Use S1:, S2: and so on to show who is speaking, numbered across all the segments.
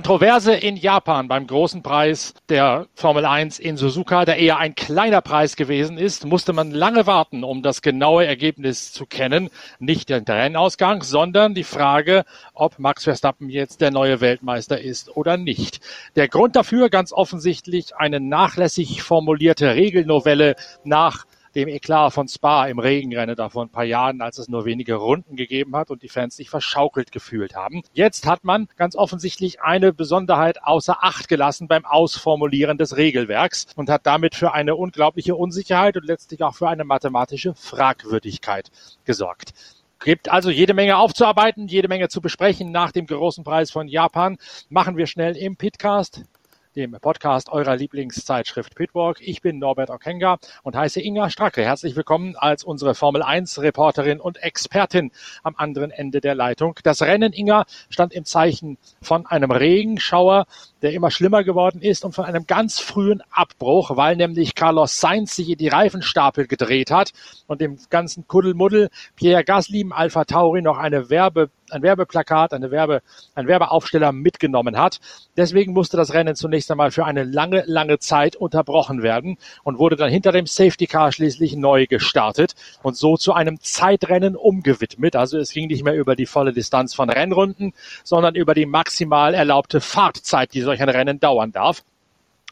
S1: Kontroverse in Japan beim großen Preis der Formel 1 in Suzuka, der eher ein kleiner Preis gewesen ist, musste man lange warten, um das genaue Ergebnis zu kennen. Nicht den Rennausgang, sondern die Frage, ob Max Verstappen jetzt der neue Weltmeister ist oder nicht. Der Grund dafür ganz offensichtlich eine nachlässig formulierte Regelnovelle nach dem Eklat von Spa im Regenrennen da vor ein paar Jahren, als es nur wenige Runden gegeben hat und die Fans sich verschaukelt gefühlt haben. Jetzt hat man ganz offensichtlich eine Besonderheit außer Acht gelassen beim Ausformulieren des Regelwerks und hat damit für eine unglaubliche Unsicherheit und letztlich auch für eine mathematische Fragwürdigkeit gesorgt gibt also jede Menge aufzuarbeiten, jede Menge zu besprechen nach dem großen Preis von Japan. Machen wir schnell im Pitcast dem Podcast eurer Lieblingszeitschrift Pitwalk. Ich bin Norbert Okenga und heiße Inga Stracke. Herzlich willkommen als unsere Formel 1 Reporterin und Expertin am anderen Ende der Leitung. Das Rennen, Inga, stand im Zeichen von einem Regenschauer, der immer schlimmer geworden ist und von einem ganz frühen Abbruch, weil nämlich Carlos Sainz sich in die Reifenstapel gedreht hat und dem ganzen Kuddelmuddel Pierre Gasly im Alpha Tauri noch eine Werbe ein Werbeplakat, eine Werbe, ein Werbeaufsteller mitgenommen hat. Deswegen musste das Rennen zunächst einmal für eine lange, lange Zeit unterbrochen werden und wurde dann hinter dem Safety Car schließlich neu gestartet und so zu einem Zeitrennen umgewidmet. Also es ging nicht mehr über die volle Distanz von Rennrunden, sondern über die maximal erlaubte Fahrtzeit, die solch ein Rennen dauern darf.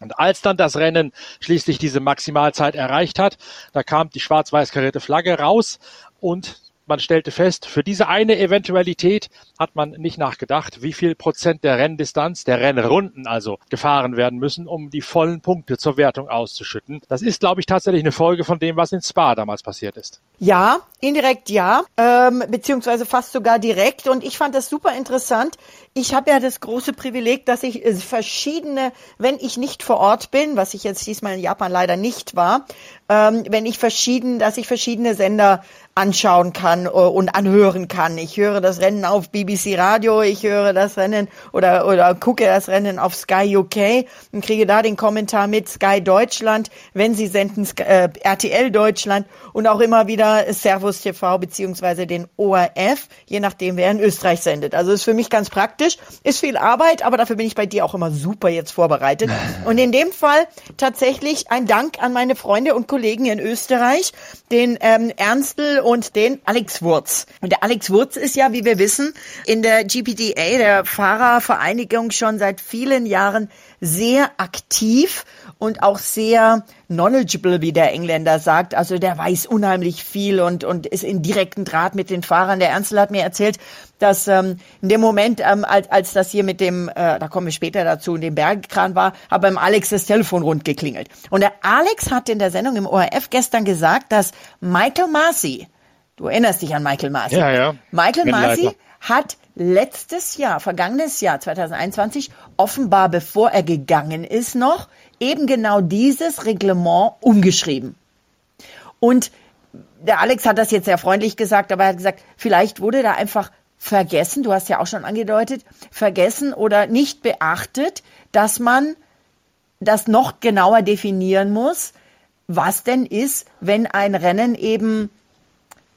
S1: Und als dann das Rennen schließlich diese Maximalzeit erreicht hat, da kam die schwarz-weiß karierte Flagge raus und man stellte fest, für diese eine Eventualität hat man nicht nachgedacht, wie viel Prozent der Renndistanz, der Rennrunden also gefahren werden müssen, um die vollen Punkte zur Wertung auszuschütten. Das ist, glaube ich, tatsächlich eine Folge von dem, was in Spa damals passiert ist.
S2: Ja, indirekt ja, ähm, beziehungsweise fast sogar direkt. Und ich fand das super interessant. Ich habe ja das große Privileg, dass ich äh, verschiedene, wenn ich nicht vor Ort bin, was ich jetzt diesmal in Japan leider nicht war, ähm, wenn ich verschieden, dass ich verschiedene Sender anschauen kann äh, und anhören kann. Ich höre das Rennen auf BBC Radio, ich höre das Rennen oder, oder gucke das Rennen auf Sky UK und kriege da den Kommentar mit Sky Deutschland, wenn sie senden äh, RTL Deutschland und auch immer wieder Servus TV beziehungsweise den ORF, je nachdem wer in Österreich sendet. Also ist für mich ganz praktisch, ist viel Arbeit, aber dafür bin ich bei dir auch immer super jetzt vorbereitet. Und in dem Fall tatsächlich ein Dank an meine Freunde und Kollegen in Österreich, den ähm, Ernstl und den Alex Wurz. Und der Alex Wurz ist ja, wie wir wissen, in der GPDA, der Fahrervereinigung, schon seit vielen Jahren sehr aktiv und auch sehr knowledgeable, wie der Engländer sagt. Also der weiß unheimlich viel und, und ist in direkten Draht mit den Fahrern. Der Ernstl hat mir erzählt, dass ähm, in dem Moment, ähm, als, als das hier mit dem, äh, da kommen wir später dazu, in dem Bergkran war, hat beim Alex das Telefon rund geklingelt. Und der Alex hat in der Sendung im ORF gestern gesagt, dass Michael Marcy, Du erinnerst dich an Michael Masi.
S1: Ja, ja.
S2: Michael Masi hat letztes Jahr, vergangenes Jahr 2021, offenbar bevor er gegangen ist noch, eben genau dieses Reglement umgeschrieben. Und der Alex hat das jetzt sehr freundlich gesagt, aber er hat gesagt, vielleicht wurde da einfach vergessen, du hast ja auch schon angedeutet, vergessen oder nicht beachtet, dass man das noch genauer definieren muss, was denn ist, wenn ein Rennen eben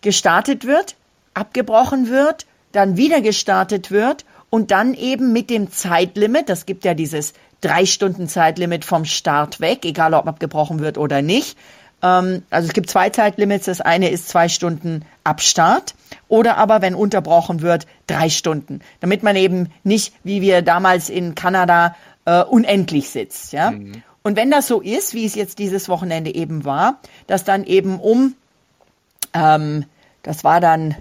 S2: gestartet wird, abgebrochen wird, dann wieder gestartet wird und dann eben mit dem Zeitlimit, das gibt ja dieses drei Stunden Zeitlimit vom Start weg, egal ob abgebrochen wird oder nicht. Ähm, also es gibt zwei Zeitlimits. Das eine ist zwei Stunden ab Start oder aber, wenn unterbrochen wird, drei Stunden, damit man eben nicht, wie wir damals in Kanada, äh, unendlich sitzt. Ja? Mhm. Und wenn das so ist, wie es jetzt dieses Wochenende eben war, dass dann eben um ähm, das war dann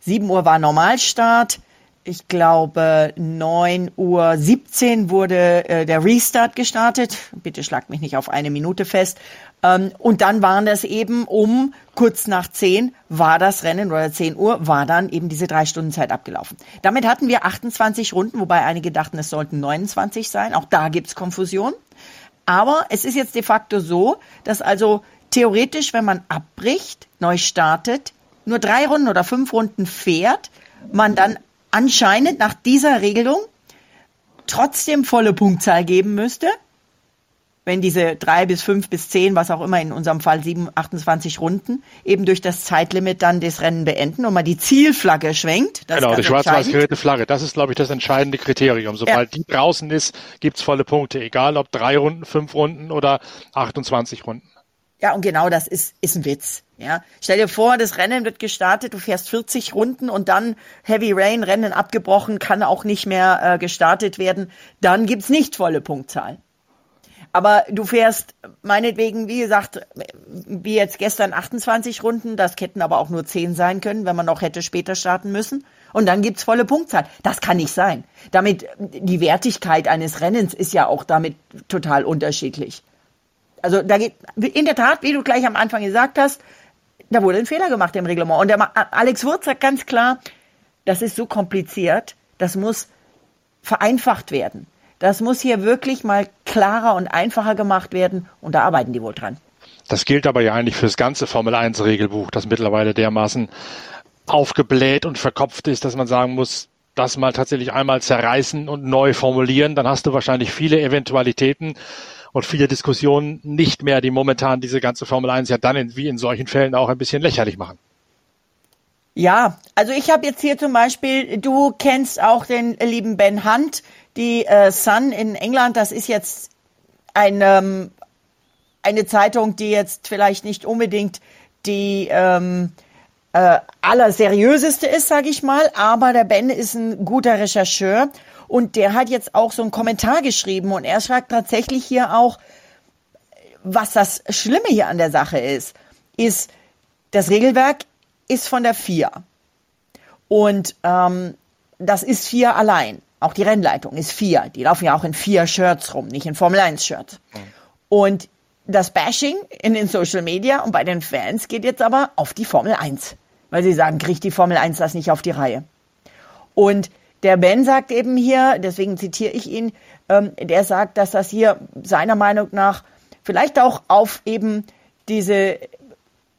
S2: 7 Uhr war Normalstart. Ich glaube, 9 Uhr 17 wurde äh, der Restart gestartet. Bitte schlagt mich nicht auf eine Minute fest. Ähm, und dann waren das eben um kurz nach 10 war das Rennen oder 10 Uhr war dann eben diese drei Stunden Zeit abgelaufen. Damit hatten wir 28 Runden, wobei einige dachten, es sollten 29 sein. Auch da gibt's Konfusion. Aber es ist jetzt de facto so, dass also theoretisch, wenn man abbricht, neu startet, nur drei Runden oder fünf Runden fährt, man dann anscheinend nach dieser Regelung trotzdem volle Punktzahl geben müsste. wenn diese drei bis fünf bis zehn, was auch immer in unserem Fall sieben, 28 Runden, eben durch das Zeitlimit dann das Rennen beenden und man die Zielflagge schwenkt.
S1: genau, die schwarz-weiß geräte Flagge. Das ist, glaube ich, das entscheidende Kriterium. Sobald ja. die draußen ist, gibt's volle Punkte. Egal ob drei Runden, fünf Runden oder 28 Runden.
S2: Ja, und genau das ist, ist ein Witz. Ja, stell dir vor, das Rennen wird gestartet, du fährst 40 Runden und dann Heavy Rain, Rennen abgebrochen, kann auch nicht mehr äh, gestartet werden. Dann gibt's nicht volle Punktzahl. Aber du fährst meinetwegen, wie gesagt, wie jetzt gestern 28 Runden, das hätten aber auch nur 10 sein können, wenn man noch hätte später starten müssen. Und dann gibt's volle Punktzahl. Das kann nicht sein. Damit, die Wertigkeit eines Rennens ist ja auch damit total unterschiedlich. Also da geht, in der Tat, wie du gleich am Anfang gesagt hast, da wurde ein Fehler gemacht im Reglement. Und der Alex Wurz sagt ganz klar, das ist so kompliziert, das muss vereinfacht werden. Das muss hier wirklich mal klarer und einfacher gemacht werden und da arbeiten die wohl dran.
S1: Das gilt aber ja eigentlich für das ganze Formel 1 Regelbuch, das mittlerweile dermaßen aufgebläht und verkopft ist, dass man sagen muss, das mal tatsächlich einmal zerreißen und neu formulieren, dann hast du wahrscheinlich viele Eventualitäten und viele Diskussionen nicht mehr, die momentan diese ganze Formel 1 ja dann in, wie in solchen Fällen auch ein bisschen lächerlich machen.
S2: Ja, also ich habe jetzt hier zum Beispiel, du kennst auch den lieben Ben Hunt, die äh, Sun in England, das ist jetzt ein, ähm, eine Zeitung, die jetzt vielleicht nicht unbedingt die ähm, äh, allerseriöseste ist, sage ich mal, aber der Ben ist ein guter Rechercheur und der hat jetzt auch so einen Kommentar geschrieben und er schreibt tatsächlich hier auch, was das Schlimme hier an der Sache ist, ist, das Regelwerk ist von der FIA. Und ähm, das ist FIA allein. Auch die Rennleitung ist FIA. Die laufen ja auch in FIA Shirts rum, nicht in Formel 1 Shirts. Mhm. Und das Bashing in den Social Media und bei den Fans geht jetzt aber auf die Formel 1. Weil sie sagen, kriegt die Formel 1 das nicht auf die Reihe. Und der Ben sagt eben hier, deswegen zitiere ich ihn, ähm, der sagt, dass das hier seiner Meinung nach vielleicht auch auf eben diese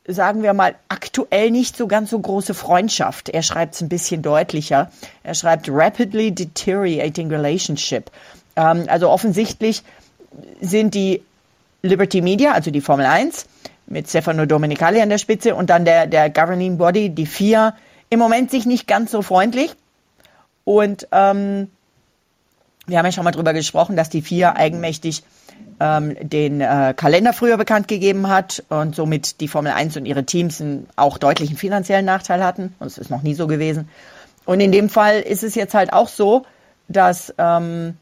S2: sagen wir mal, aktuell nicht so ganz so große Freundschaft. Er schreibt es ein bisschen deutlicher. Er schreibt rapidly deteriorating relationship. Ähm, also offensichtlich sind die Liberty Media, also die Formel 1, mit Stefano Domenicali an der Spitze und dann der, der Governing Body, die FIA, im Moment sich nicht ganz so freundlich. Und ähm, wir haben ja schon mal drüber gesprochen, dass die FIA eigenmächtig ähm, den äh, Kalender früher bekannt gegeben hat und somit die Formel 1 und ihre Teams einen auch deutlichen finanziellen Nachteil hatten. Und es ist noch nie so gewesen. Und in dem Fall ist es jetzt halt auch so, dass ähm,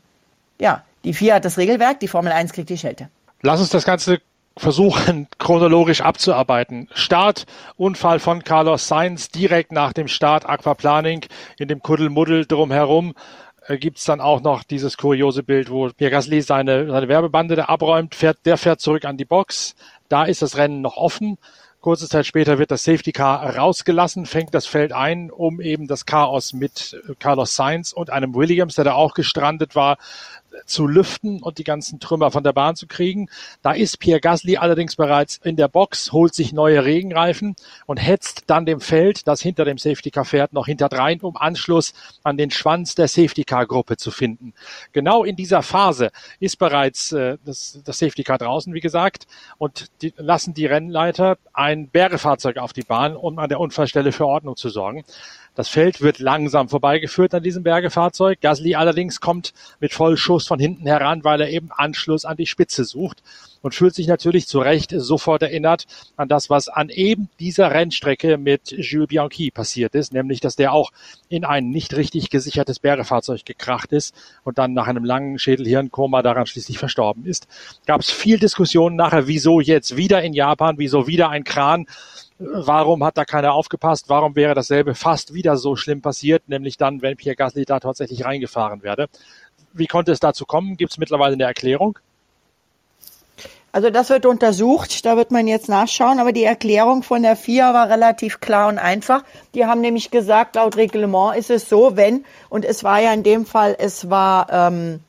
S2: ja, die FIA hat das Regelwerk, die Formel 1 kriegt die Schelte.
S1: Lass uns das Ganze versuchen, chronologisch abzuarbeiten. Start, Unfall von Carlos Sainz direkt nach dem Start, Aquaplaning in dem Kuddelmuddel drumherum. Äh, gibt's dann auch noch dieses kuriose Bild, wo Pierre Gasly seine, seine Werbebande da abräumt, fährt, der fährt zurück an die Box. Da ist das Rennen noch offen. Kurze Zeit später wird das Safety Car rausgelassen, fängt das Feld ein, um eben das Chaos mit Carlos Sainz und einem Williams, der da auch gestrandet war, zu lüften und die ganzen Trümmer von der Bahn zu kriegen. Da ist Pierre Gasly allerdings bereits in der Box, holt sich neue Regenreifen und hetzt dann dem Feld, das hinter dem Safety Car fährt, noch hinterdrein, um Anschluss an den Schwanz der Safety Car Gruppe zu finden. Genau in dieser Phase ist bereits äh, das, das Safety Car draußen, wie gesagt, und die, lassen die Rennleiter ein Bergefahrzeug auf die Bahn, um an der Unfallstelle für Ordnung zu sorgen. Das Feld wird langsam vorbeigeführt an diesem Bergefahrzeug. Gasly allerdings kommt mit Vollschuss von hinten heran, weil er eben Anschluss an die Spitze sucht und fühlt sich natürlich zu Recht sofort erinnert an das, was an eben dieser Rennstrecke mit Jules Bianchi passiert ist, nämlich dass der auch in ein nicht richtig gesichertes Bergefahrzeug gekracht ist und dann nach einem langen Schädelhirnkoma daran schließlich verstorben ist. Gab es viel Diskussionen nachher, wieso jetzt wieder in Japan, wieso wieder ein Kran Warum hat da keiner aufgepasst? Warum wäre dasselbe fast wieder so schlimm passiert, nämlich dann, wenn Pierre Gasly da tatsächlich reingefahren werde? Wie konnte es dazu kommen? Gibt es mittlerweile eine Erklärung?
S2: Also das wird untersucht, da wird man jetzt nachschauen, aber die Erklärung von der FIA war relativ klar und einfach. Die haben nämlich gesagt, laut Reglement ist es so, wenn, und es war ja in dem Fall, es war ähm,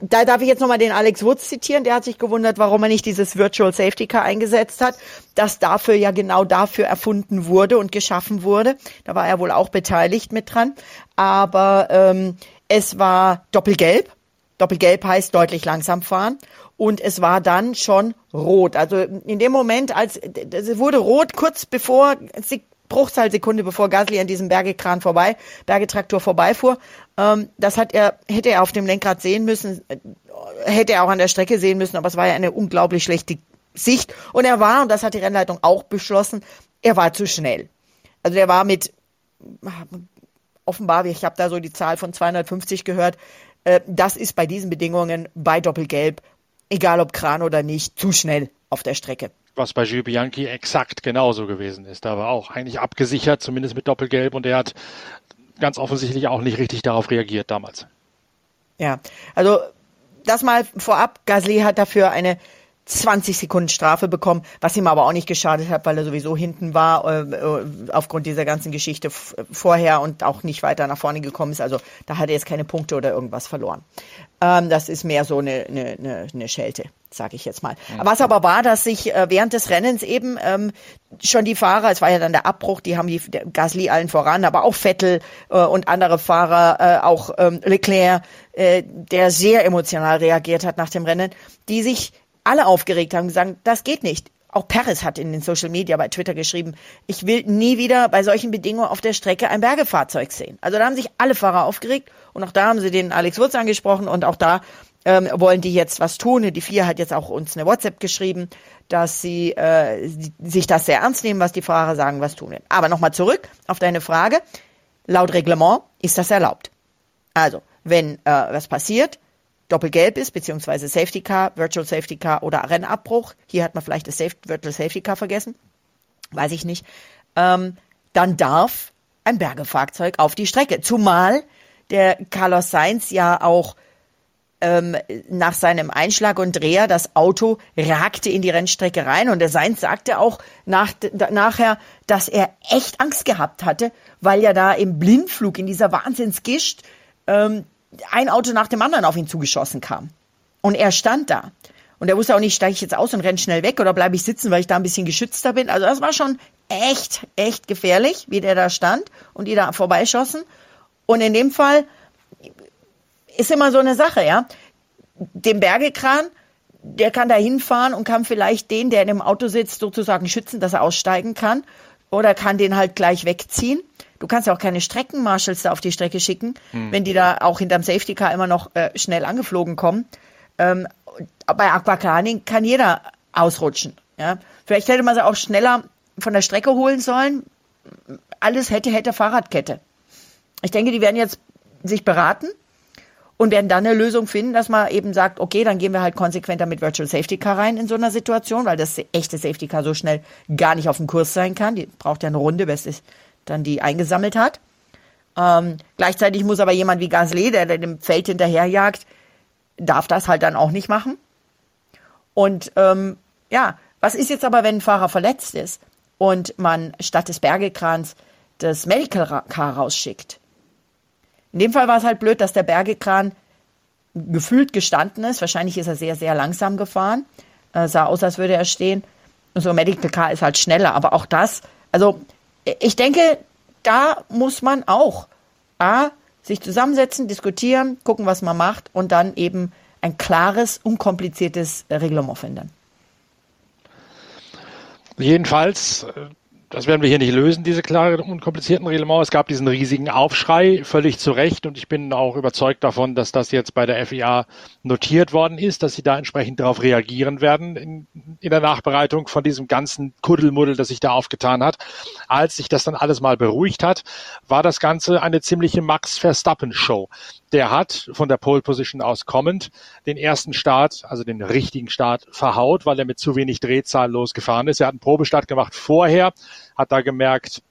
S2: da darf ich jetzt nochmal den Alex Woods zitieren, der hat sich gewundert, warum er nicht dieses Virtual Safety Car eingesetzt hat, das dafür ja genau dafür erfunden wurde und geschaffen wurde. Da war er wohl auch beteiligt mit dran. Aber ähm, es war doppelgelb. Doppelgelb heißt deutlich langsam fahren. Und es war dann schon rot. Also in dem Moment, als es wurde rot, kurz bevor, Bruchteilsekunde bevor Gasly an diesem Bergekran vorbei, Bergetraktor vorbeifuhr. Ähm, das hat er, hätte er auf dem Lenkrad sehen müssen, äh, hätte er auch an der Strecke sehen müssen, aber es war ja eine unglaublich schlechte Sicht. Und er war, und das hat die Rennleitung auch beschlossen, er war zu schnell. Also er war mit offenbar, ich habe da so die Zahl von 250 gehört, äh, das ist bei diesen Bedingungen bei Doppelgelb, egal ob Kran oder nicht, zu schnell auf der Strecke.
S1: Was bei Gilles Bianchi exakt genauso gewesen ist. Da war auch eigentlich abgesichert, zumindest mit Doppelgelb, und er hat ganz offensichtlich auch nicht richtig darauf reagiert damals.
S2: Ja, also das mal vorab. Gasly hat dafür eine 20 Sekunden Strafe bekommen, was ihm aber auch nicht geschadet hat, weil er sowieso hinten war, äh, äh aufgrund dieser ganzen Geschichte vorher und auch nicht weiter nach vorne gekommen ist. Also da hat er jetzt keine Punkte oder irgendwas verloren. Ähm, das ist mehr so eine, eine, eine Schelte, sage ich jetzt mal. Mhm. Was aber war, dass sich äh, während des Rennens eben ähm, schon die Fahrer, es war ja dann der Abbruch, die haben die Gasly allen voran, aber auch Vettel äh, und andere Fahrer, äh, auch ähm, Leclerc, äh, der sehr emotional reagiert hat nach dem Rennen, die sich alle aufgeregt haben, gesagt, das geht nicht. Auch Paris hat in den Social Media bei Twitter geschrieben, ich will nie wieder bei solchen Bedingungen auf der Strecke ein Bergefahrzeug sehen. Also da haben sich alle Fahrer aufgeregt und auch da haben sie den Alex Wurz angesprochen und auch da ähm, wollen die jetzt was tun. Die vier hat jetzt auch uns eine WhatsApp geschrieben, dass sie äh, sich das sehr ernst nehmen, was die Fahrer sagen, was tun. Aber nochmal zurück auf deine Frage. Laut Reglement ist das erlaubt. Also, wenn äh, was passiert, doppelgelb ist, beziehungsweise Safety Car, Virtual Safety Car oder Rennabbruch, hier hat man vielleicht das Safe, Virtual Safety Car vergessen, weiß ich nicht, ähm, dann darf ein Bergefahrzeug auf die Strecke. Zumal der Carlos Sainz ja auch ähm, nach seinem Einschlag und Dreher das Auto ragte in die Rennstrecke rein. Und der Sainz sagte auch nach, nachher, dass er echt Angst gehabt hatte, weil ja da im Blindflug in dieser Wahnsinnsgischt ähm, ein Auto nach dem anderen auf ihn zugeschossen kam. Und er stand da. Und er wusste auch nicht, steige ich jetzt aus und renne schnell weg oder bleibe ich sitzen, weil ich da ein bisschen geschützter bin. Also das war schon echt, echt gefährlich, wie der da stand und die da vorbeischossen. Und in dem Fall ist immer so eine Sache, ja. Den Bergekran, der kann da hinfahren und kann vielleicht den, der in dem Auto sitzt, sozusagen schützen, dass er aussteigen kann. Oder kann den halt gleich wegziehen. Du kannst ja auch keine Streckenmarshals da auf die Strecke schicken, hm. wenn die da auch hinterm Safety Car immer noch äh, schnell angeflogen kommen. Ähm, bei Aquaplaning kann jeder ausrutschen. Ja? Vielleicht hätte man sie auch schneller von der Strecke holen sollen. Alles hätte, hätte Fahrradkette. Ich denke, die werden jetzt sich beraten und werden dann eine Lösung finden, dass man eben sagt, okay, dann gehen wir halt konsequenter mit Virtual Safety Car rein in so einer Situation, weil das echte Safety Car so schnell gar nicht auf dem Kurs sein kann. Die braucht ja eine Runde, bis es dann die eingesammelt hat. Ähm, gleichzeitig muss aber jemand wie Gasly, der dem Feld hinterherjagt, darf das halt dann auch nicht machen. Und ähm, ja, was ist jetzt aber, wenn ein Fahrer verletzt ist und man statt des Bergekrans das Medical Car rausschickt? In dem Fall war es halt blöd, dass der Bergekran gefühlt gestanden ist. Wahrscheinlich ist er sehr, sehr langsam gefahren. Äh, sah aus, als würde er stehen. Und so ein Medical Car ist halt schneller. Aber auch das, also ich denke, da muss man auch A, sich zusammensetzen, diskutieren, gucken, was man macht und dann eben ein klares, unkompliziertes Reglement finden.
S1: Jedenfalls äh, das werden wir hier nicht lösen, diese klaren, unkomplizierten Reglements. Es gab diesen riesigen Aufschrei, völlig zu Recht. Und ich bin auch überzeugt davon, dass das jetzt bei der FIA notiert worden ist, dass sie da entsprechend darauf reagieren werden in, in der Nachbereitung von diesem ganzen Kuddelmuddel, das sich da aufgetan hat. Als sich das dann alles mal beruhigt hat, war das Ganze eine ziemliche Max Verstappen Show. Der hat von der Pole Position aus kommend den ersten Start, also den richtigen Start, verhaut, weil er mit zu wenig Drehzahl losgefahren ist. Er hat einen Probestart gemacht vorher, hat da gemerkt,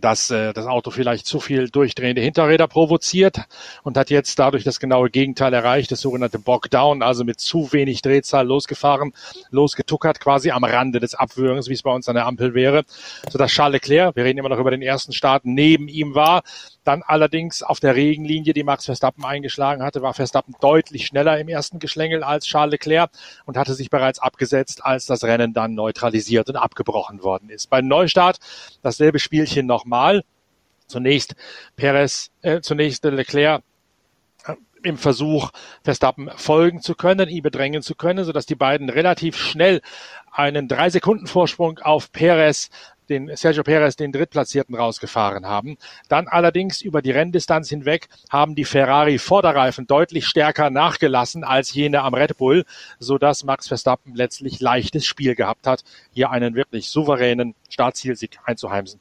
S1: dass äh, das Auto vielleicht zu viel durchdrehende Hinterräder provoziert und hat jetzt dadurch das genaue Gegenteil erreicht, das sogenannte Bockdown, also mit zu wenig Drehzahl losgefahren, losgetuckert, quasi am Rande des Abwürgens, wie es bei uns an der Ampel wäre, sodass Charles Leclerc, wir reden immer noch über den ersten Start, neben ihm war. Dann allerdings auf der Regenlinie, die Max Verstappen eingeschlagen hatte, war Verstappen deutlich schneller im ersten Geschlängel als Charles Leclerc und hatte sich bereits abgesetzt, als das Rennen dann neutralisiert und abgebrochen worden ist. Beim Neustart dasselbe Spielchen nochmal. Zunächst Perez, äh, zunächst Leclerc im Versuch, Verstappen folgen zu können, ihn bedrängen zu können, sodass die beiden relativ schnell einen drei Sekunden Vorsprung auf Perez den Sergio Perez den Drittplatzierten rausgefahren haben. Dann allerdings über die Renndistanz hinweg haben die Ferrari Vorderreifen deutlich stärker nachgelassen als jene am Red Bull, so dass Max Verstappen letztlich leichtes Spiel gehabt hat, hier einen wirklich souveränen Startzielsieg einzuheimsen.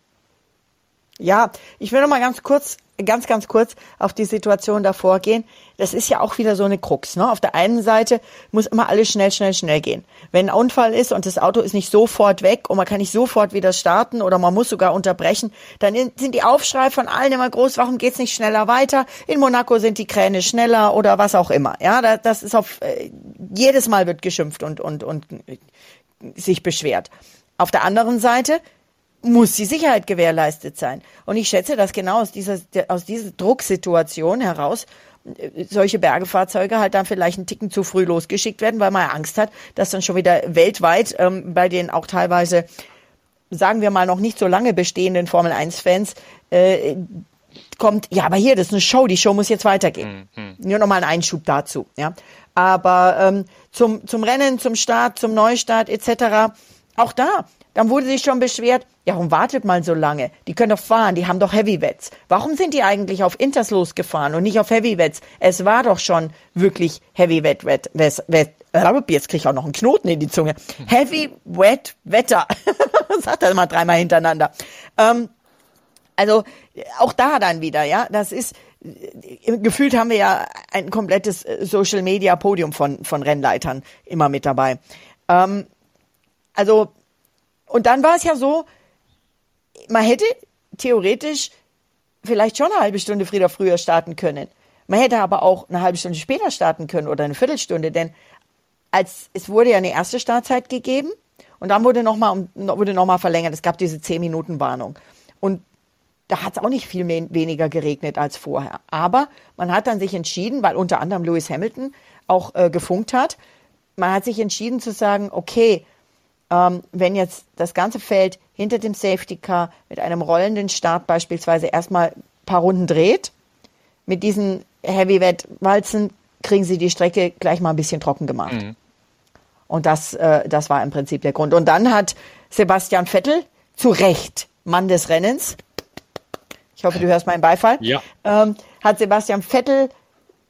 S2: Ja, ich will noch mal ganz kurz, ganz, ganz kurz auf die Situation davor gehen. Das ist ja auch wieder so eine Krux. Ne? Auf der einen Seite muss immer alles schnell, schnell, schnell gehen. Wenn ein Unfall ist und das Auto ist nicht sofort weg und man kann nicht sofort wieder starten oder man muss sogar unterbrechen, dann sind die Aufschrei von allen immer groß, warum geht's nicht schneller weiter? In Monaco sind die Kräne schneller oder was auch immer. Ja, das ist auf, äh, jedes Mal wird geschimpft und, und, und sich beschwert. Auf der anderen Seite muss die Sicherheit gewährleistet sein. Und ich schätze, dass genau aus dieser, aus dieser Drucksituation heraus äh, solche Bergefahrzeuge halt dann vielleicht einen Ticken zu früh losgeschickt werden, weil man Angst hat, dass dann schon wieder weltweit ähm, bei den auch teilweise, sagen wir mal, noch nicht so lange bestehenden Formel-1-Fans äh, kommt, ja, aber hier, das ist eine Show, die Show muss jetzt weitergehen. Mhm. Nur noch mal ein Einschub dazu, ja. Aber ähm, zum, zum Rennen, zum Start, zum Neustart etc., auch da, dann wurde sich schon beschwert, ja, warum wartet man so lange? Die können doch fahren, die haben doch Heavyweights. Warum sind die eigentlich auf Inters losgefahren und nicht auf Heavyweights? Es war doch schon wirklich Heavyweight, wet, wet, wet, jetzt krieg ich auch noch einen Knoten in die Zunge. Heavy, wet, Wetter. Sagt er mal dreimal hintereinander. Ähm, also, auch da dann wieder, ja, das ist, gefühlt haben wir ja ein komplettes Social Media Podium von, von Rennleitern immer mit dabei. Ähm, also, und dann war es ja so, man hätte theoretisch vielleicht schon eine halbe Stunde früher starten können. Man hätte aber auch eine halbe Stunde später starten können oder eine Viertelstunde, denn als es wurde ja eine erste Startzeit gegeben und dann wurde nochmal noch verlängert. Es gab diese 10 Minuten Warnung und da hat es auch nicht viel mehr, weniger geregnet als vorher. Aber man hat dann sich entschieden, weil unter anderem Lewis Hamilton auch äh, gefunkt hat, man hat sich entschieden zu sagen, okay, ähm, wenn jetzt das ganze Feld hinter dem Safety Car mit einem rollenden Start beispielsweise erstmal ein paar Runden dreht, mit diesen Heavyweight-Walzen kriegen sie die Strecke gleich mal ein bisschen trocken gemacht. Mhm. Und das, äh, das war im Prinzip der Grund. Und dann hat Sebastian Vettel zu Recht Mann des Rennens, ich hoffe, du hörst meinen Beifall,
S1: ja.
S2: ähm, hat Sebastian Vettel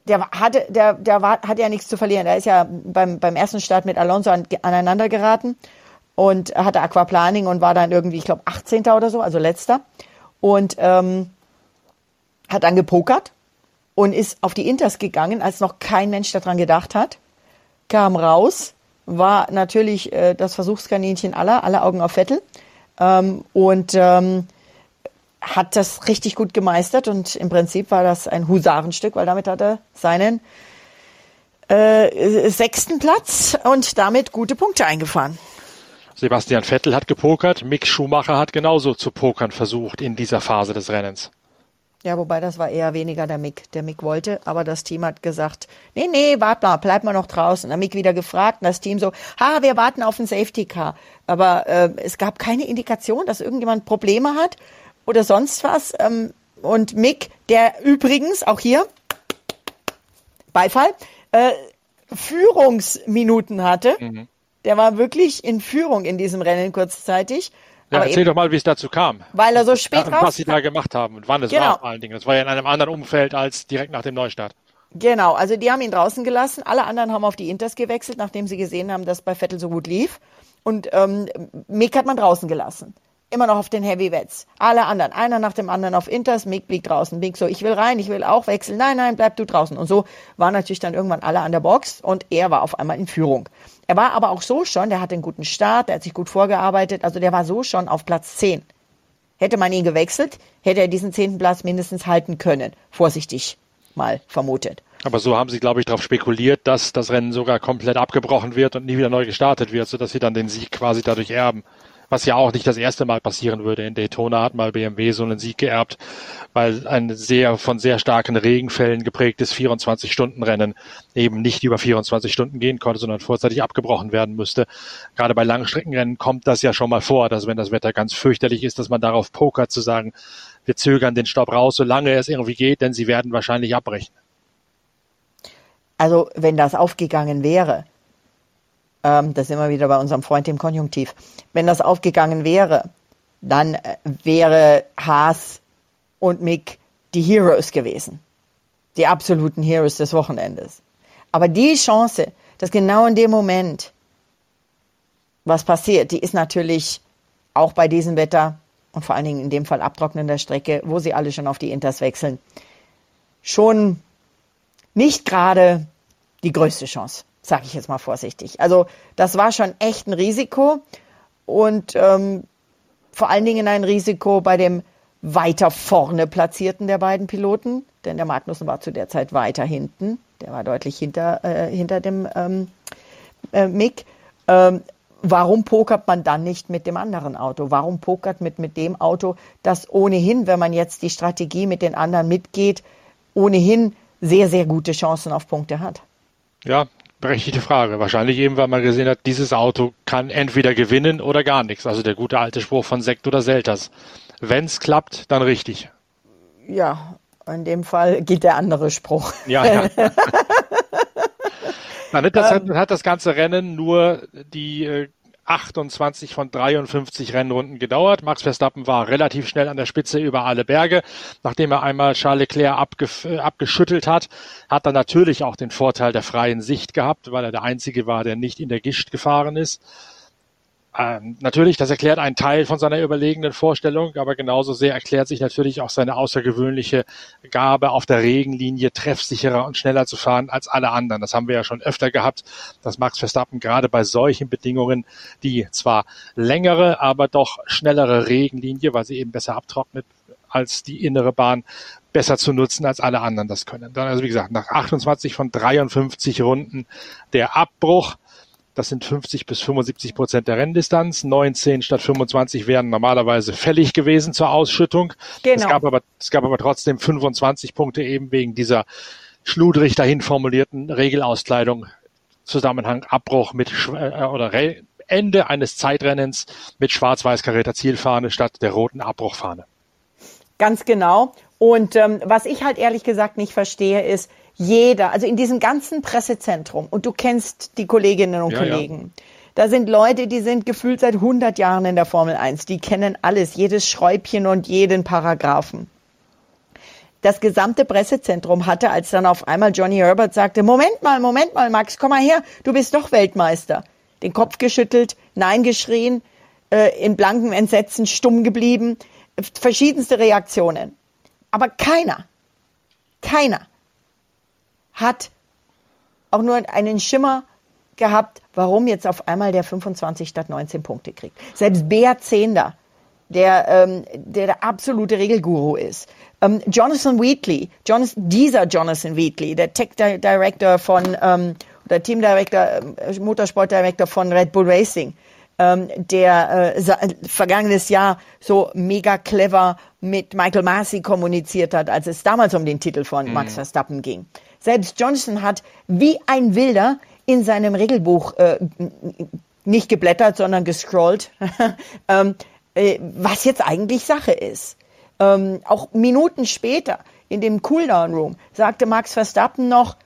S2: der hatte, der, der war, hat ja nichts zu verlieren. Er ist ja beim, beim ersten Start mit Alonso an, aneinander geraten und hatte Aquaplaning und war dann irgendwie, ich glaube, 18. oder so, also letzter. Und ähm, hat dann gepokert und ist auf die Inters gegangen, als noch kein Mensch daran gedacht hat. Kam raus, war natürlich äh, das Versuchskaninchen aller, alle Augen auf Vettel. Ähm, und ähm, hat das richtig gut gemeistert und im Prinzip war das ein Husarenstück, weil damit hat er seinen äh, sechsten Platz und damit gute Punkte eingefahren.
S1: Sebastian Vettel hat gepokert, Mick Schumacher hat genauso zu pokern versucht in dieser Phase des Rennens.
S2: Ja, wobei das war eher weniger der Mick. Der Mick wollte, aber das Team hat gesagt, nee, nee, warte mal, bleib mal noch draußen. Der Mick wieder gefragt und das Team so, ha, wir warten auf ein Safety Car. Aber äh, es gab keine Indikation, dass irgendjemand Probleme hat oder sonst was. Ähm, und Mick, der übrigens auch hier, Beifall, äh, Führungsminuten hatte. Mhm. Der war wirklich in Führung in diesem Rennen kurzzeitig.
S1: Ja, Aber erzähl doch mal, wie es dazu kam.
S2: Weil er so spät
S1: raus... Was sie da gemacht haben und wann es genau. war vor allen Dingen. Das war ja in einem anderen Umfeld als direkt nach dem Neustart.
S2: Genau, also die haben ihn draußen gelassen. Alle anderen haben auf die Inters gewechselt, nachdem sie gesehen haben, dass bei Vettel so gut lief. Und ähm, Mick hat man draußen gelassen immer noch auf den Heavyweights. Alle anderen, einer nach dem anderen auf Inters, Mick blieb draußen. Mick so, ich will rein, ich will auch wechseln. Nein, nein, bleib du draußen. Und so waren natürlich dann irgendwann alle an der Box und er war auf einmal in Führung. Er war aber auch so schon, der hatte einen guten Start, der hat sich gut vorgearbeitet, also der war so schon auf Platz 10. Hätte man ihn gewechselt, hätte er diesen zehnten Platz mindestens halten können. Vorsichtig mal vermutet.
S1: Aber so haben sie, glaube ich, darauf spekuliert, dass das Rennen sogar komplett abgebrochen wird und nie wieder neu gestartet wird, sodass sie dann den Sieg quasi dadurch erben was ja auch nicht das erste Mal passieren würde. In Daytona hat mal BMW so einen Sieg geerbt, weil ein sehr von sehr starken Regenfällen geprägtes 24-Stunden-Rennen eben nicht über 24 Stunden gehen konnte, sondern vorzeitig abgebrochen werden müsste. Gerade bei Langstreckenrennen kommt das ja schon mal vor, dass wenn das Wetter ganz fürchterlich ist, dass man darauf pokert zu sagen, wir zögern den Stopp raus, solange es irgendwie geht, denn sie werden wahrscheinlich abbrechen.
S2: Also wenn das aufgegangen wäre, ähm, da sind wir wieder bei unserem Freund im Konjunktiv, wenn das aufgegangen wäre, dann äh, wäre Haas und Mick die Heroes gewesen. Die absoluten Heroes des Wochenendes. Aber die Chance, dass genau in dem Moment was passiert, die ist natürlich auch bei diesem Wetter und vor allen Dingen in dem Fall abtrocknender Strecke, wo sie alle schon auf die Inters wechseln, schon nicht gerade die größte Chance, sage ich jetzt mal vorsichtig. Also das war schon echt ein Risiko und ähm, vor allen Dingen ein Risiko bei dem weiter vorne platzierten der beiden Piloten, denn der Magnussen war zu der Zeit weiter hinten, der war deutlich hinter, äh, hinter dem ähm, äh, Mick. Ähm, warum pokert man dann nicht mit dem anderen Auto? Warum pokert mit, mit dem Auto, das ohnehin, wenn man jetzt die Strategie mit den anderen mitgeht, ohnehin sehr, sehr gute Chancen auf Punkte hat?
S1: Ja, berechtigte Frage. Wahrscheinlich eben, weil man gesehen hat, dieses Auto kann entweder gewinnen oder gar nichts. Also der gute alte Spruch von Sekt oder Selters. Wenn es klappt, dann richtig.
S2: Ja, in dem Fall gilt der andere Spruch.
S1: Ja, ja. Nein, das hat, hat das ganze Rennen nur die äh, 28 von 53 Rennrunden gedauert. Max Verstappen war relativ schnell an der Spitze über alle Berge. Nachdem er einmal Charles Leclerc abgef äh, abgeschüttelt hat, hat er natürlich auch den Vorteil der freien Sicht gehabt, weil er der Einzige war, der nicht in der Gischt gefahren ist. Ähm, natürlich, das erklärt einen Teil von seiner überlegenen Vorstellung, aber genauso sehr erklärt sich natürlich auch seine außergewöhnliche Gabe, auf der Regenlinie treffsicherer und schneller zu fahren als alle anderen. Das haben wir ja schon öfter gehabt, dass Max Verstappen gerade bei solchen Bedingungen die zwar längere, aber doch schnellere Regenlinie, weil sie eben besser abtrocknet als die innere Bahn, besser zu nutzen als alle anderen das können. Dann also wie gesagt, nach 28 von 53 Runden der Abbruch das sind 50 bis 75 Prozent der Renndistanz. 19 statt 25 wären normalerweise fällig gewesen zur Ausschüttung. Genau. Es gab aber, es gab aber trotzdem 25 Punkte eben wegen dieser schludrig dahin formulierten Regelauskleidung. Zusammenhang Abbruch mit äh, oder Re Ende eines Zeitrennens mit schwarz-weiß karierter Zielfahne statt der roten Abbruchfahne.
S2: Ganz genau. Und ähm, was ich halt ehrlich gesagt nicht verstehe, ist, jeder, also in diesem ganzen Pressezentrum, und du kennst die Kolleginnen und ja, Kollegen, ja. da sind Leute, die sind gefühlt seit 100 Jahren in der Formel 1, die kennen alles, jedes Schräubchen und jeden Paragraphen. Das gesamte Pressezentrum hatte, als dann auf einmal Johnny Herbert sagte, Moment mal, Moment mal, Max, komm mal her, du bist doch Weltmeister. Den Kopf geschüttelt, Nein geschrien, äh, in blankem Entsetzen stumm geblieben, verschiedenste Reaktionen. Aber keiner, keiner hat auch nur einen Schimmer gehabt, warum jetzt auf einmal der 25 statt 19 Punkte kriegt. Selbst Bea Zehnder, der, ähm, der der absolute Regelguru ist. Ähm, Jonathan Wheatley, Jonathan, dieser Jonathan Wheatley, der Tech Director von, ähm, oder Team Director, äh, Motorsport Director von Red Bull Racing, ähm, der äh, vergangenes Jahr so mega clever mit Michael Massey kommuniziert hat, als es damals um den Titel von Max mhm. Verstappen ging. Selbst Johnson hat wie ein Wilder in seinem Regelbuch äh, nicht geblättert, sondern gescrollt, ähm, äh, was jetzt eigentlich Sache ist. Ähm, auch Minuten später in dem Cooldown Room sagte Max Verstappen noch,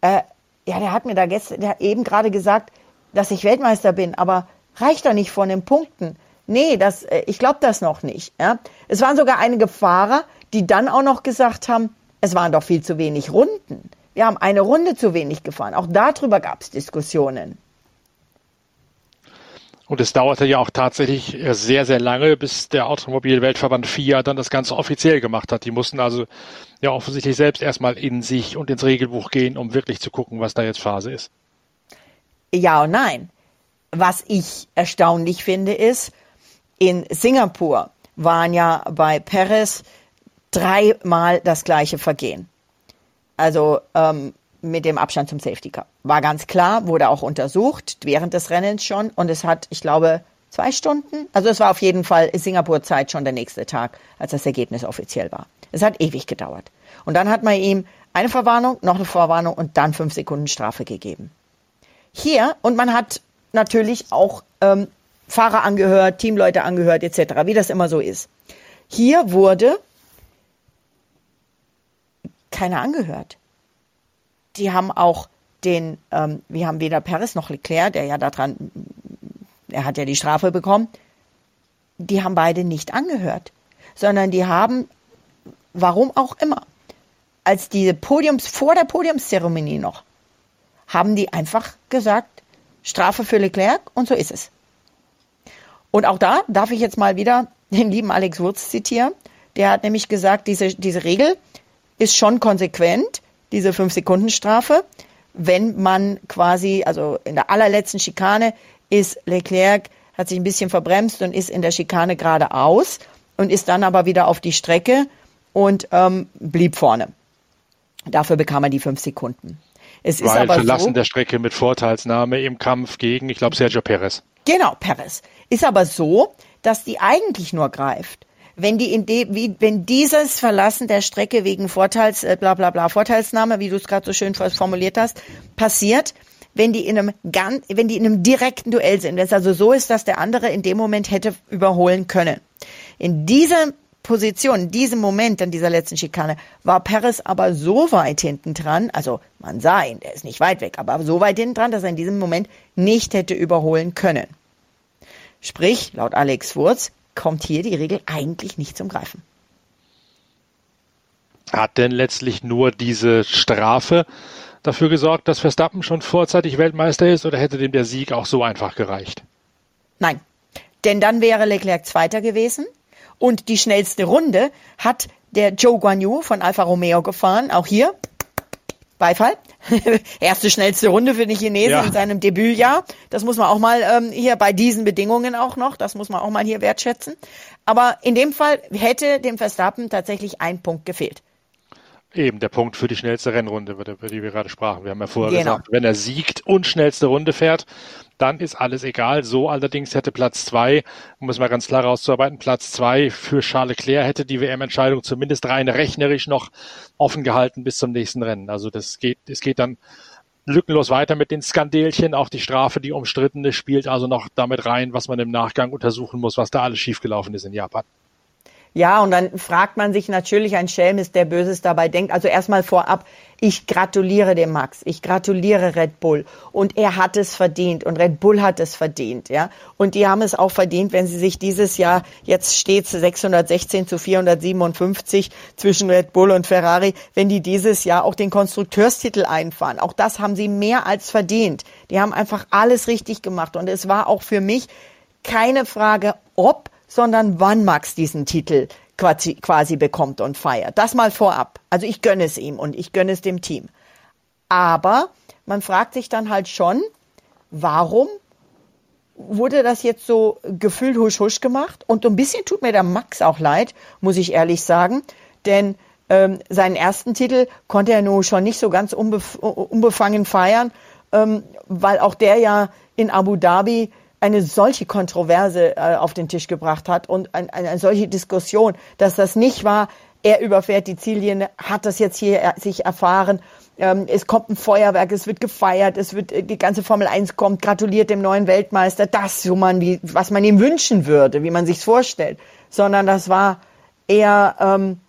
S2: äh, ja, der hat mir da gestern, der hat eben gerade gesagt, dass ich Weltmeister bin, aber reicht doch nicht von den Punkten. Nee, das, äh, ich glaube das noch nicht. Ja? Es waren sogar einige Fahrer, die dann auch noch gesagt haben, es waren doch viel zu wenig Runden. Wir haben eine Runde zu wenig gefahren. Auch darüber gab es Diskussionen.
S1: Und es dauerte ja auch tatsächlich sehr, sehr lange, bis der Automobilweltverband FIA dann das Ganze offiziell gemacht hat. Die mussten also ja offensichtlich selbst erstmal in sich und ins Regelbuch gehen, um wirklich zu gucken, was da jetzt Phase ist.
S2: Ja und nein. Was ich erstaunlich finde, ist, in Singapur waren ja bei Perez dreimal das gleiche Vergehen. Also ähm, mit dem Abstand zum Safety Car. War ganz klar, wurde auch untersucht während des Rennens schon und es hat, ich glaube, zwei Stunden. Also es war auf jeden Fall Singapur-Zeit schon der nächste Tag, als das Ergebnis offiziell war. Es hat ewig gedauert. Und dann hat man ihm eine Verwarnung, noch eine Verwarnung und dann fünf Sekunden Strafe gegeben. Hier, und man hat natürlich auch ähm, Fahrer angehört, Teamleute angehört, etc., wie das immer so ist. Hier wurde keiner angehört. die haben auch den, ähm, wir haben weder Perez noch Leclerc, der ja daran, er hat ja die Strafe bekommen, die haben beide nicht angehört, sondern die haben, warum auch immer, als diese Podiums, vor der Podiumszeremonie noch, haben die einfach gesagt, Strafe für Leclerc und so ist es. Und auch da darf ich jetzt mal wieder den lieben Alex Wurz zitieren. Der hat nämlich gesagt, diese, diese Regel ist schon konsequent, diese 5-Sekunden-Strafe. Wenn man quasi, also in der allerletzten Schikane ist Leclerc, hat sich ein bisschen verbremst und ist in der Schikane geradeaus und ist dann aber wieder auf die Strecke und ähm, blieb vorne. Dafür bekam er die fünf Sekunden.
S1: Es Weil ist aber Verlassen so, der Strecke mit Vorteilsnahme im Kampf gegen, ich glaube, Sergio Perez.
S2: Genau, Perez. Ist aber so, dass die eigentlich nur greift, wenn die in de, wie, wenn dieses Verlassen der Strecke wegen Vorteils, äh, bla bla bla, Vorteilsnahme, wie du es gerade so schön formuliert hast, passiert, wenn die in einem ganz, wenn die in einem direkten Duell sind. Wenn es also so ist, dass der andere in dem Moment hätte überholen können. In dieser Position, in diesem Moment an dieser letzten Schikane, war Perez aber so weit hinten dran, also man sah ihn, der ist nicht weit weg, aber so weit hinten dran, dass er in diesem Moment nicht hätte überholen können. Sprich, laut Alex Wurz, kommt hier die Regel eigentlich nicht zum Greifen.
S1: Hat denn letztlich nur diese Strafe dafür gesorgt, dass Verstappen schon vorzeitig Weltmeister ist oder hätte dem der Sieg auch so einfach gereicht?
S2: Nein, denn dann wäre Leclerc Zweiter gewesen und die schnellste Runde hat der Joe Guan Yu von Alfa Romeo gefahren. Auch hier Beifall. Erste schnellste Runde für den Chinesen ja. in seinem Debütjahr. Das muss man auch mal ähm, hier bei diesen Bedingungen auch noch, das muss man auch mal hier wertschätzen. Aber in dem Fall hätte dem Verstappen tatsächlich ein Punkt gefehlt.
S1: Eben, der Punkt für die schnellste Rennrunde, über die wir gerade sprachen. Wir haben ja vorher genau. gesagt, wenn er siegt und schnellste Runde fährt, dann ist alles egal. So allerdings hätte Platz zwei, um es mal ganz klar rauszuarbeiten, Platz zwei für Charles Leclerc hätte die WM-Entscheidung zumindest rein rechnerisch noch offen gehalten bis zum nächsten Rennen. Also das geht, es geht dann lückenlos weiter mit den Skandelchen. Auch die Strafe, die umstrittene, spielt also noch damit rein, was man im Nachgang untersuchen muss, was da alles schiefgelaufen ist in Japan.
S2: Ja, und dann fragt man sich natürlich, ein Schelm ist, der Böses dabei denkt. Also erstmal vorab, ich gratuliere dem Max, ich gratuliere Red Bull und er hat es verdient und Red Bull hat es verdient, ja. Und die haben es auch verdient, wenn sie sich dieses Jahr jetzt stets 616 zu 457 zwischen Red Bull und Ferrari, wenn die dieses Jahr auch den Konstrukteurstitel einfahren. Auch das haben sie mehr als verdient. Die haben einfach alles richtig gemacht und es war auch für mich keine Frage, ob sondern wann Max diesen Titel quasi, quasi bekommt und feiert. Das mal vorab. Also ich gönne es ihm und ich gönne es dem Team. Aber man fragt sich dann halt schon, warum wurde das jetzt so gefühlt husch husch gemacht? Und ein bisschen tut mir der Max auch leid, muss ich ehrlich sagen, denn ähm, seinen ersten Titel konnte er nur schon nicht so ganz unbef unbefangen feiern, ähm, weil auch der ja in Abu Dhabi eine solche Kontroverse äh, auf den Tisch gebracht hat und ein, eine, eine solche Diskussion, dass das nicht war, er überfährt die Ziellinie, hat das jetzt hier er, sich erfahren. Ähm, es kommt ein Feuerwerk, es wird gefeiert, es wird die ganze Formel 1 kommt, gratuliert dem neuen Weltmeister, das, so man wie, was man ihm wünschen würde, wie man sich's vorstellt, sondern das war eher ähm,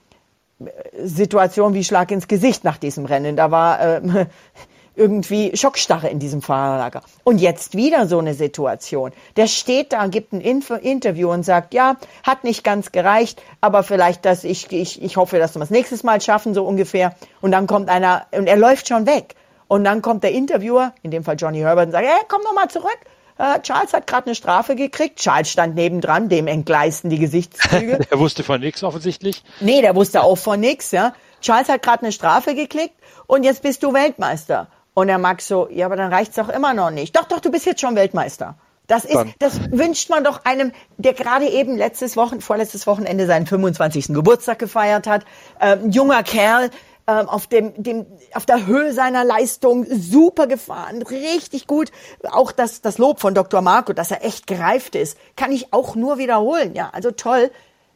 S2: Situation wie Schlag ins Gesicht nach diesem Rennen. Da war äh, irgendwie Schockstarre in diesem Fahrerlager. Und jetzt wieder so eine Situation. Der steht da, gibt ein Info Interview und sagt, ja, hat nicht ganz gereicht, aber vielleicht, dass ich, ich, ich hoffe, dass wir es nächstes Mal schaffen, so ungefähr. Und dann kommt einer, und er läuft schon weg. Und dann kommt der Interviewer, in dem Fall Johnny Herbert, und sagt, hey, komm noch mal zurück. Äh, Charles hat gerade eine Strafe gekriegt. Charles stand nebendran, dem entgleisten die Gesichtszüge.
S1: der wusste von nichts offensichtlich.
S2: Nee, der wusste auch von nichts, ja. Charles hat gerade eine Strafe gekriegt und jetzt bist du Weltmeister. Und der Max so, ja, aber dann reicht's doch immer noch nicht. Doch, doch, du bist jetzt schon Weltmeister. Das ist, das wünscht man doch einem, der gerade eben letztes Wochen, vorletztes Wochenende seinen 25. Geburtstag gefeiert hat. Ähm, junger Kerl, ähm, auf dem, dem, auf der Höhe seiner Leistung super gefahren, richtig gut. Auch das, das Lob von Dr. Marco, dass er echt gereift ist, kann ich auch nur wiederholen. Ja, also toll.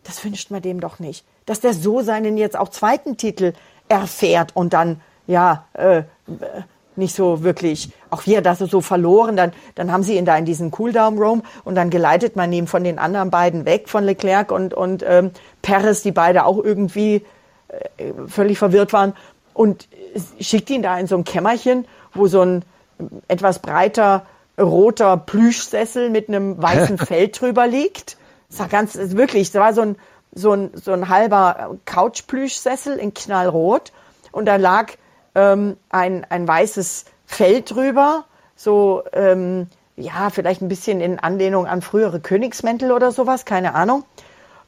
S2: Das wünscht man dem doch nicht. Dass der so seinen jetzt auch zweiten Titel erfährt und dann, ja, äh, nicht so wirklich, auch wir das so verloren, dann, dann haben sie ihn da in diesen Cooldown-Room und dann geleitet man ihn von den anderen beiden weg, von Leclerc und, und ähm, Perez, die beide auch irgendwie äh, völlig verwirrt waren. und schickt ihn da in so ein Kämmerchen, wo so ein etwas breiter roter Plüschsessel mit einem weißen Feld drüber liegt. Das war ganz, wirklich, das war so ein, so ein, so ein halber Couchplüschsessel in knallrot und da lag ähm, ein, ein weißes Feld drüber, so, ähm, ja, vielleicht ein bisschen in Anlehnung an frühere Königsmäntel oder sowas, keine Ahnung.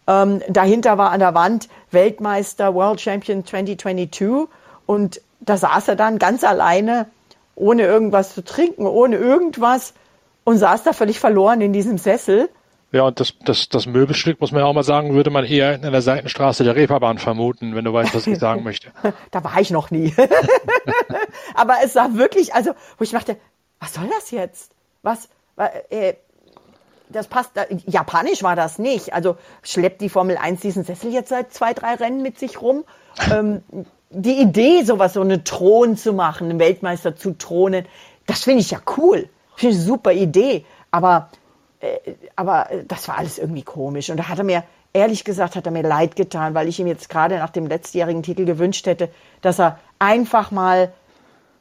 S2: Ähm, dahinter war an der Wand Weltmeister World Champion 2022 und da saß er dann ganz alleine, ohne irgendwas zu trinken, ohne irgendwas und saß da völlig verloren in diesem Sessel.
S1: Ja, und das, das, das Möbelstück, muss man ja auch mal sagen, würde man eher in der Seitenstraße der Reeperbahn vermuten, wenn du weißt, was ich sagen möchte.
S2: da war ich noch nie. Aber es sah wirklich, also, wo ich dachte, was soll das jetzt? Was, äh, das passt, japanisch war das nicht. Also schleppt die Formel 1 diesen Sessel jetzt seit zwei, drei Rennen mit sich rum. Ähm, die Idee, sowas, so eine Thron zu machen, einen Weltmeister zu thronen, das finde ich ja cool. Finde ich eine super Idee. Aber, äh, aber das war alles irgendwie komisch. Und da hat er mir, ehrlich gesagt, hat er mir leid getan, weil ich ihm jetzt gerade nach dem letztjährigen Titel gewünscht hätte, dass er einfach mal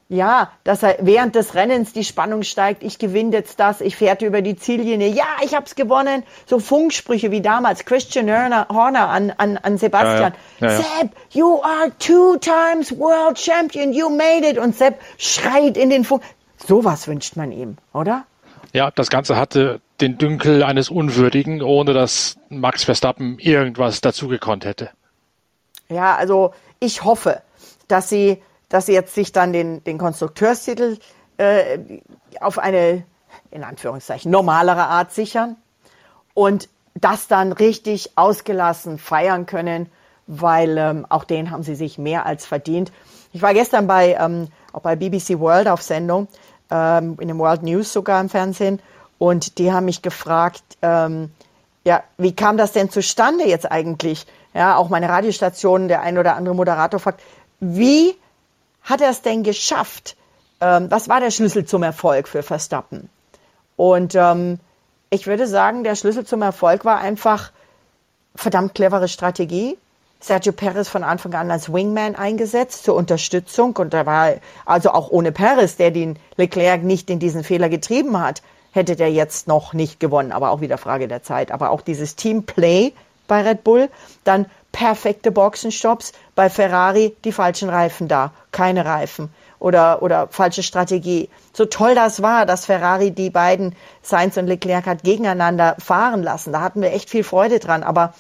S2: ja, dass er während des Rennens die Spannung steigt, ich gewinne jetzt das, ich fährte über die Ziellinie, ja, ich hab's gewonnen. So Funksprüche wie damals Christian Horner, Horner an, an, an Sebastian. Ja, ja. Ja, Sepp, you are two times world champion, you made it. Und Sepp schreit in den Funk. Sowas wünscht man ihm, oder?
S1: Ja, das Ganze hatte den Dünkel eines Unwürdigen, ohne dass Max Verstappen irgendwas dazu gekonnt hätte.
S2: Ja, also ich hoffe, dass sie dass sie jetzt sich dann den, den Konstrukteurstitel äh, auf eine, in Anführungszeichen, normalere Art sichern und das dann richtig ausgelassen feiern können, weil ähm, auch den haben sie sich mehr als verdient. Ich war gestern bei, ähm, auch bei BBC World auf Sendung, ähm, in dem World News sogar im Fernsehen, und die haben mich gefragt, ähm, ja, wie kam das denn zustande jetzt eigentlich? Ja, auch meine Radiostation, der ein oder andere Moderator fragt, wie hat er es denn geschafft? Ähm, was war der Schlüssel zum Erfolg für Verstappen? Und ähm, ich würde sagen, der Schlüssel zum Erfolg war einfach verdammt clevere Strategie. Sergio Perez von Anfang an als Wingman eingesetzt zur Unterstützung und da war also auch ohne Perez, der den Leclerc nicht in diesen Fehler getrieben hat, hätte der jetzt noch nicht gewonnen, aber auch wieder Frage der Zeit. Aber auch dieses Teamplay bei Red Bull, dann perfekte Boxenstops, bei Ferrari die falschen Reifen da, keine Reifen oder, oder falsche Strategie. So toll das war, dass Ferrari die beiden, Sainz und Leclerc, hat gegeneinander fahren lassen. Da hatten wir echt viel Freude dran. Aber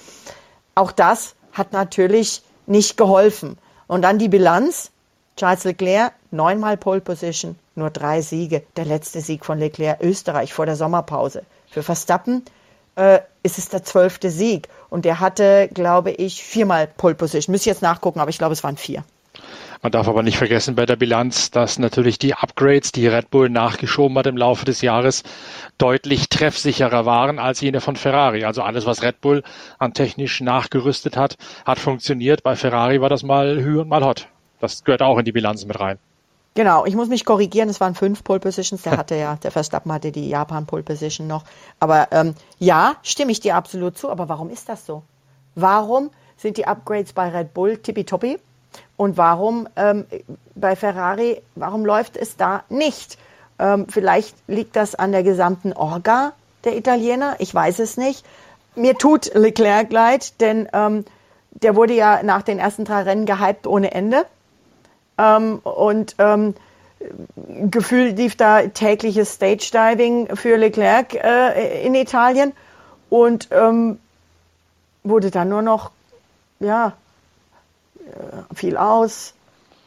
S2: auch das hat natürlich nicht geholfen. Und dann die Bilanz. Charles Leclerc, neunmal Pole Position, nur drei Siege. Der letzte Sieg von Leclerc, Österreich vor der Sommerpause. Für Verstappen äh, ist es der zwölfte Sieg. Und der hatte, glaube ich, viermal Pole Position. Müsste jetzt nachgucken, aber ich glaube, es waren vier.
S1: Man darf aber nicht vergessen bei der Bilanz, dass natürlich die Upgrades, die Red Bull nachgeschoben hat im Laufe des Jahres, deutlich treffsicherer waren als jene von Ferrari. Also alles, was Red Bull an technisch nachgerüstet hat, hat funktioniert. Bei Ferrari war das mal Hü und mal Hot. Das gehört auch in die Bilanz mit rein.
S2: Genau, ich muss mich korrigieren, es waren fünf Pole Positions, der hatte ja, der Verstappen hatte die Japan Pole Position noch. Aber ähm, ja, stimme ich dir absolut zu, aber warum ist das so? Warum sind die Upgrades bei Red Bull tippitoppi und warum ähm, bei Ferrari, warum läuft es da nicht? Ähm, vielleicht liegt das an der gesamten Orga der Italiener, ich weiß es nicht. Mir tut Leclerc leid, denn ähm, der wurde ja nach den ersten drei Rennen gehypt ohne Ende ähm, und ähm, gefühlt lief da tägliches Stage Diving für Leclerc äh, in Italien und ähm, wurde dann nur noch, ja, äh, viel aus,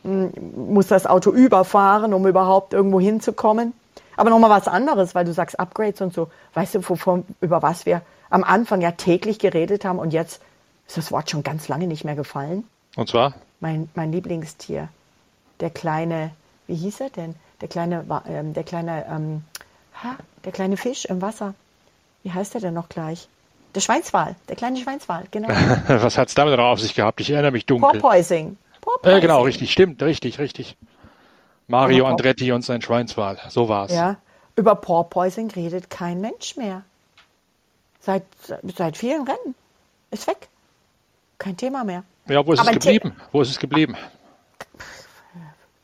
S2: muss das Auto überfahren, um überhaupt irgendwo hinzukommen. Aber nochmal was anderes, weil du sagst Upgrades und so. Weißt du, wovon, über was wir am Anfang ja täglich geredet haben und jetzt ist das Wort schon ganz lange nicht mehr gefallen?
S1: Und zwar?
S2: Mein, mein Lieblingstier der kleine, wie hieß er denn? Der kleine, ähm, der kleine, ähm, ha, der kleine Fisch im Wasser. Wie heißt er denn noch gleich? Der Schweinswal, der kleine Schweinswal, genau.
S1: Was hat es damit noch auf sich gehabt? Ich erinnere mich dunkel.
S2: Porpoising.
S1: Porpoising. Äh, genau, richtig, stimmt, richtig, richtig. Mario Andretti und sein Schweinswal, so war's.
S2: Ja, über Porpoising redet kein Mensch mehr. Seit, seit vielen Rennen. Ist weg. Kein Thema mehr.
S1: Ja, wo ist Aber es geblieben? Wo ist es geblieben?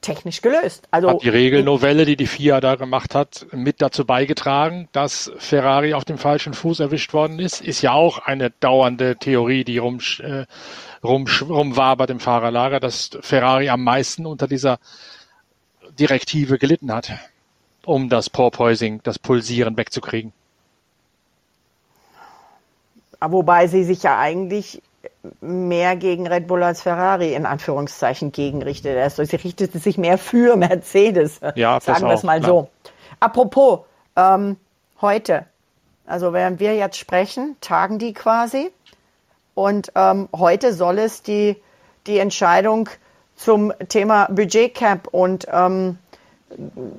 S2: Technisch gelöst.
S1: Also hat die Regelnovelle, die die FIA da gemacht hat, mit dazu beigetragen, dass Ferrari auf dem falschen Fuß erwischt worden ist? Ist ja auch eine dauernde Theorie, die rum, äh, rum, rumwabert im Fahrerlager, dass Ferrari am meisten unter dieser Direktive gelitten hat, um das Porpoising, das Pulsieren wegzukriegen.
S2: Wobei sie sich ja eigentlich mehr gegen Red Bull als Ferrari in Anführungszeichen gegenrichtet. Also sie richtet sich mehr für Mercedes. Ja, sagen wir es mal klar. so. Apropos, ähm, heute, also während wir jetzt sprechen, tagen die quasi. Und ähm, heute soll es die, die zum Thema Budgetcap und ähm,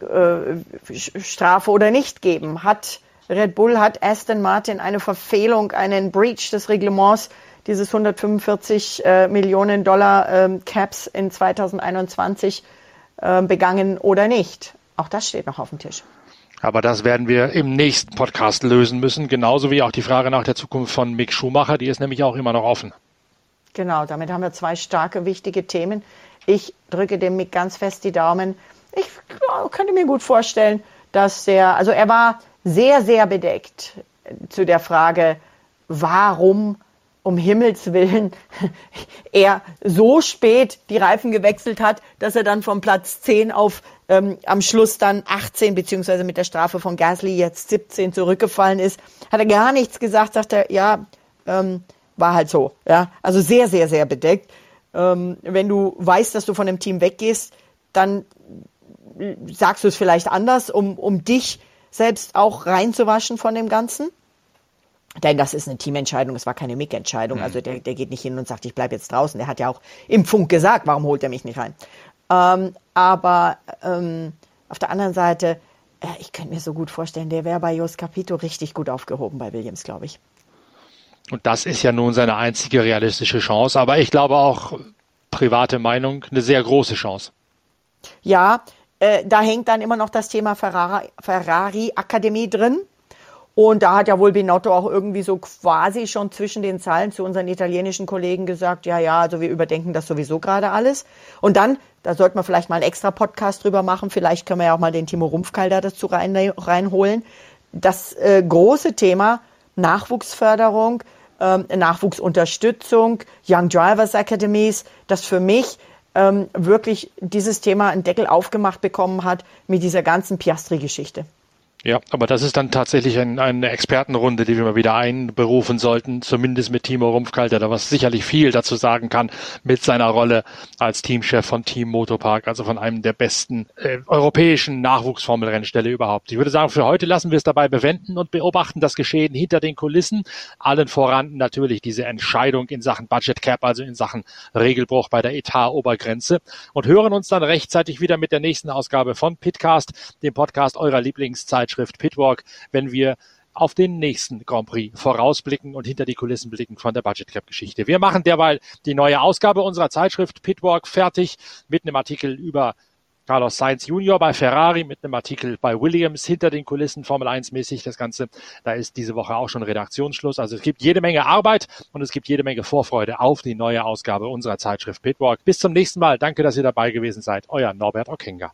S2: äh, Strafe oder nicht geben. Hat Red Bull, hat Aston Martin eine Verfehlung, einen Breach des Reglements dieses 145 äh, Millionen Dollar ähm, Caps in 2021 äh, begangen oder nicht? Auch das steht noch auf dem Tisch.
S1: Aber das werden wir im nächsten Podcast lösen müssen, genauso wie auch die Frage nach der Zukunft von Mick Schumacher, die ist nämlich auch immer noch offen.
S2: Genau, damit haben wir zwei starke, wichtige Themen. Ich drücke dem Mick ganz fest die Daumen. Ich könnte mir gut vorstellen, dass er, also er war sehr, sehr bedeckt zu der Frage, warum um Himmels Willen er so spät die Reifen gewechselt hat, dass er dann vom Platz 10 auf ähm, am Schluss dann 18 beziehungsweise mit der Strafe von Gasly jetzt 17 zurückgefallen ist, hat er gar nichts gesagt, sagt er, ja, ähm, war halt so. Ja, also sehr, sehr, sehr bedeckt. Ähm, wenn du weißt, dass du von dem Team weggehst, dann sagst du es vielleicht anders, um, um dich selbst auch reinzuwaschen von dem Ganzen. Denn das ist eine Teamentscheidung, es war keine Mick-Entscheidung. Mhm. Also der, der geht nicht hin und sagt, ich bleibe jetzt draußen. Der hat ja auch im Funk gesagt, warum holt er mich nicht rein. Ähm, aber ähm, auf der anderen Seite, äh, ich könnte mir so gut vorstellen, der wäre bei Jos Capito richtig gut aufgehoben bei Williams, glaube ich.
S1: Und das ist ja nun seine einzige realistische Chance. Aber ich glaube auch, private Meinung, eine sehr große Chance.
S2: Ja, äh, da hängt dann immer noch das Thema Ferrari, Ferrari Akademie drin. Und da hat ja wohl Binotto auch irgendwie so quasi schon zwischen den Zeilen zu unseren italienischen Kollegen gesagt, ja, ja, also wir überdenken das sowieso gerade alles. Und dann, da sollten wir vielleicht mal einen extra Podcast drüber machen, vielleicht können wir ja auch mal den Timo Rumpfkeil da dazu rein, reinholen. Das äh, große Thema Nachwuchsförderung, ähm, Nachwuchsunterstützung, Young Drivers Academies, das für mich ähm, wirklich dieses Thema einen Deckel aufgemacht bekommen hat mit dieser ganzen Piastri-Geschichte.
S1: Ja, aber das ist dann tatsächlich ein, eine Expertenrunde, die wir mal wieder einberufen sollten, zumindest mit Timo Rumpfkalter, der was sicherlich viel dazu sagen kann mit seiner Rolle als Teamchef von Team Motopark, also von einem der besten äh, europäischen Nachwuchsformelrennställe überhaupt. Ich würde sagen, für heute lassen wir es dabei bewenden und beobachten das Geschehen hinter den Kulissen. Allen voran natürlich diese Entscheidung in Sachen Budget Cap, also in Sachen Regelbruch bei der Etat-Obergrenze und hören uns dann rechtzeitig wieder mit der nächsten Ausgabe von Pitcast, dem Podcast eurer Lieblingszeitschrift Zeitschrift Pitwalk, wenn wir auf den nächsten Grand Prix vorausblicken und hinter die Kulissen blicken von der Budget Club Geschichte. Wir machen derweil die neue Ausgabe unserer Zeitschrift Pitwalk fertig mit einem Artikel über Carlos Sainz Junior bei Ferrari mit einem Artikel bei Williams hinter den Kulissen Formel 1 mäßig das Ganze. Da ist diese Woche auch schon Redaktionsschluss. Also es gibt jede Menge Arbeit und es gibt jede Menge Vorfreude auf die neue Ausgabe unserer Zeitschrift Pitwalk. Bis zum nächsten Mal. Danke, dass ihr dabei gewesen seid. Euer Norbert Okenga.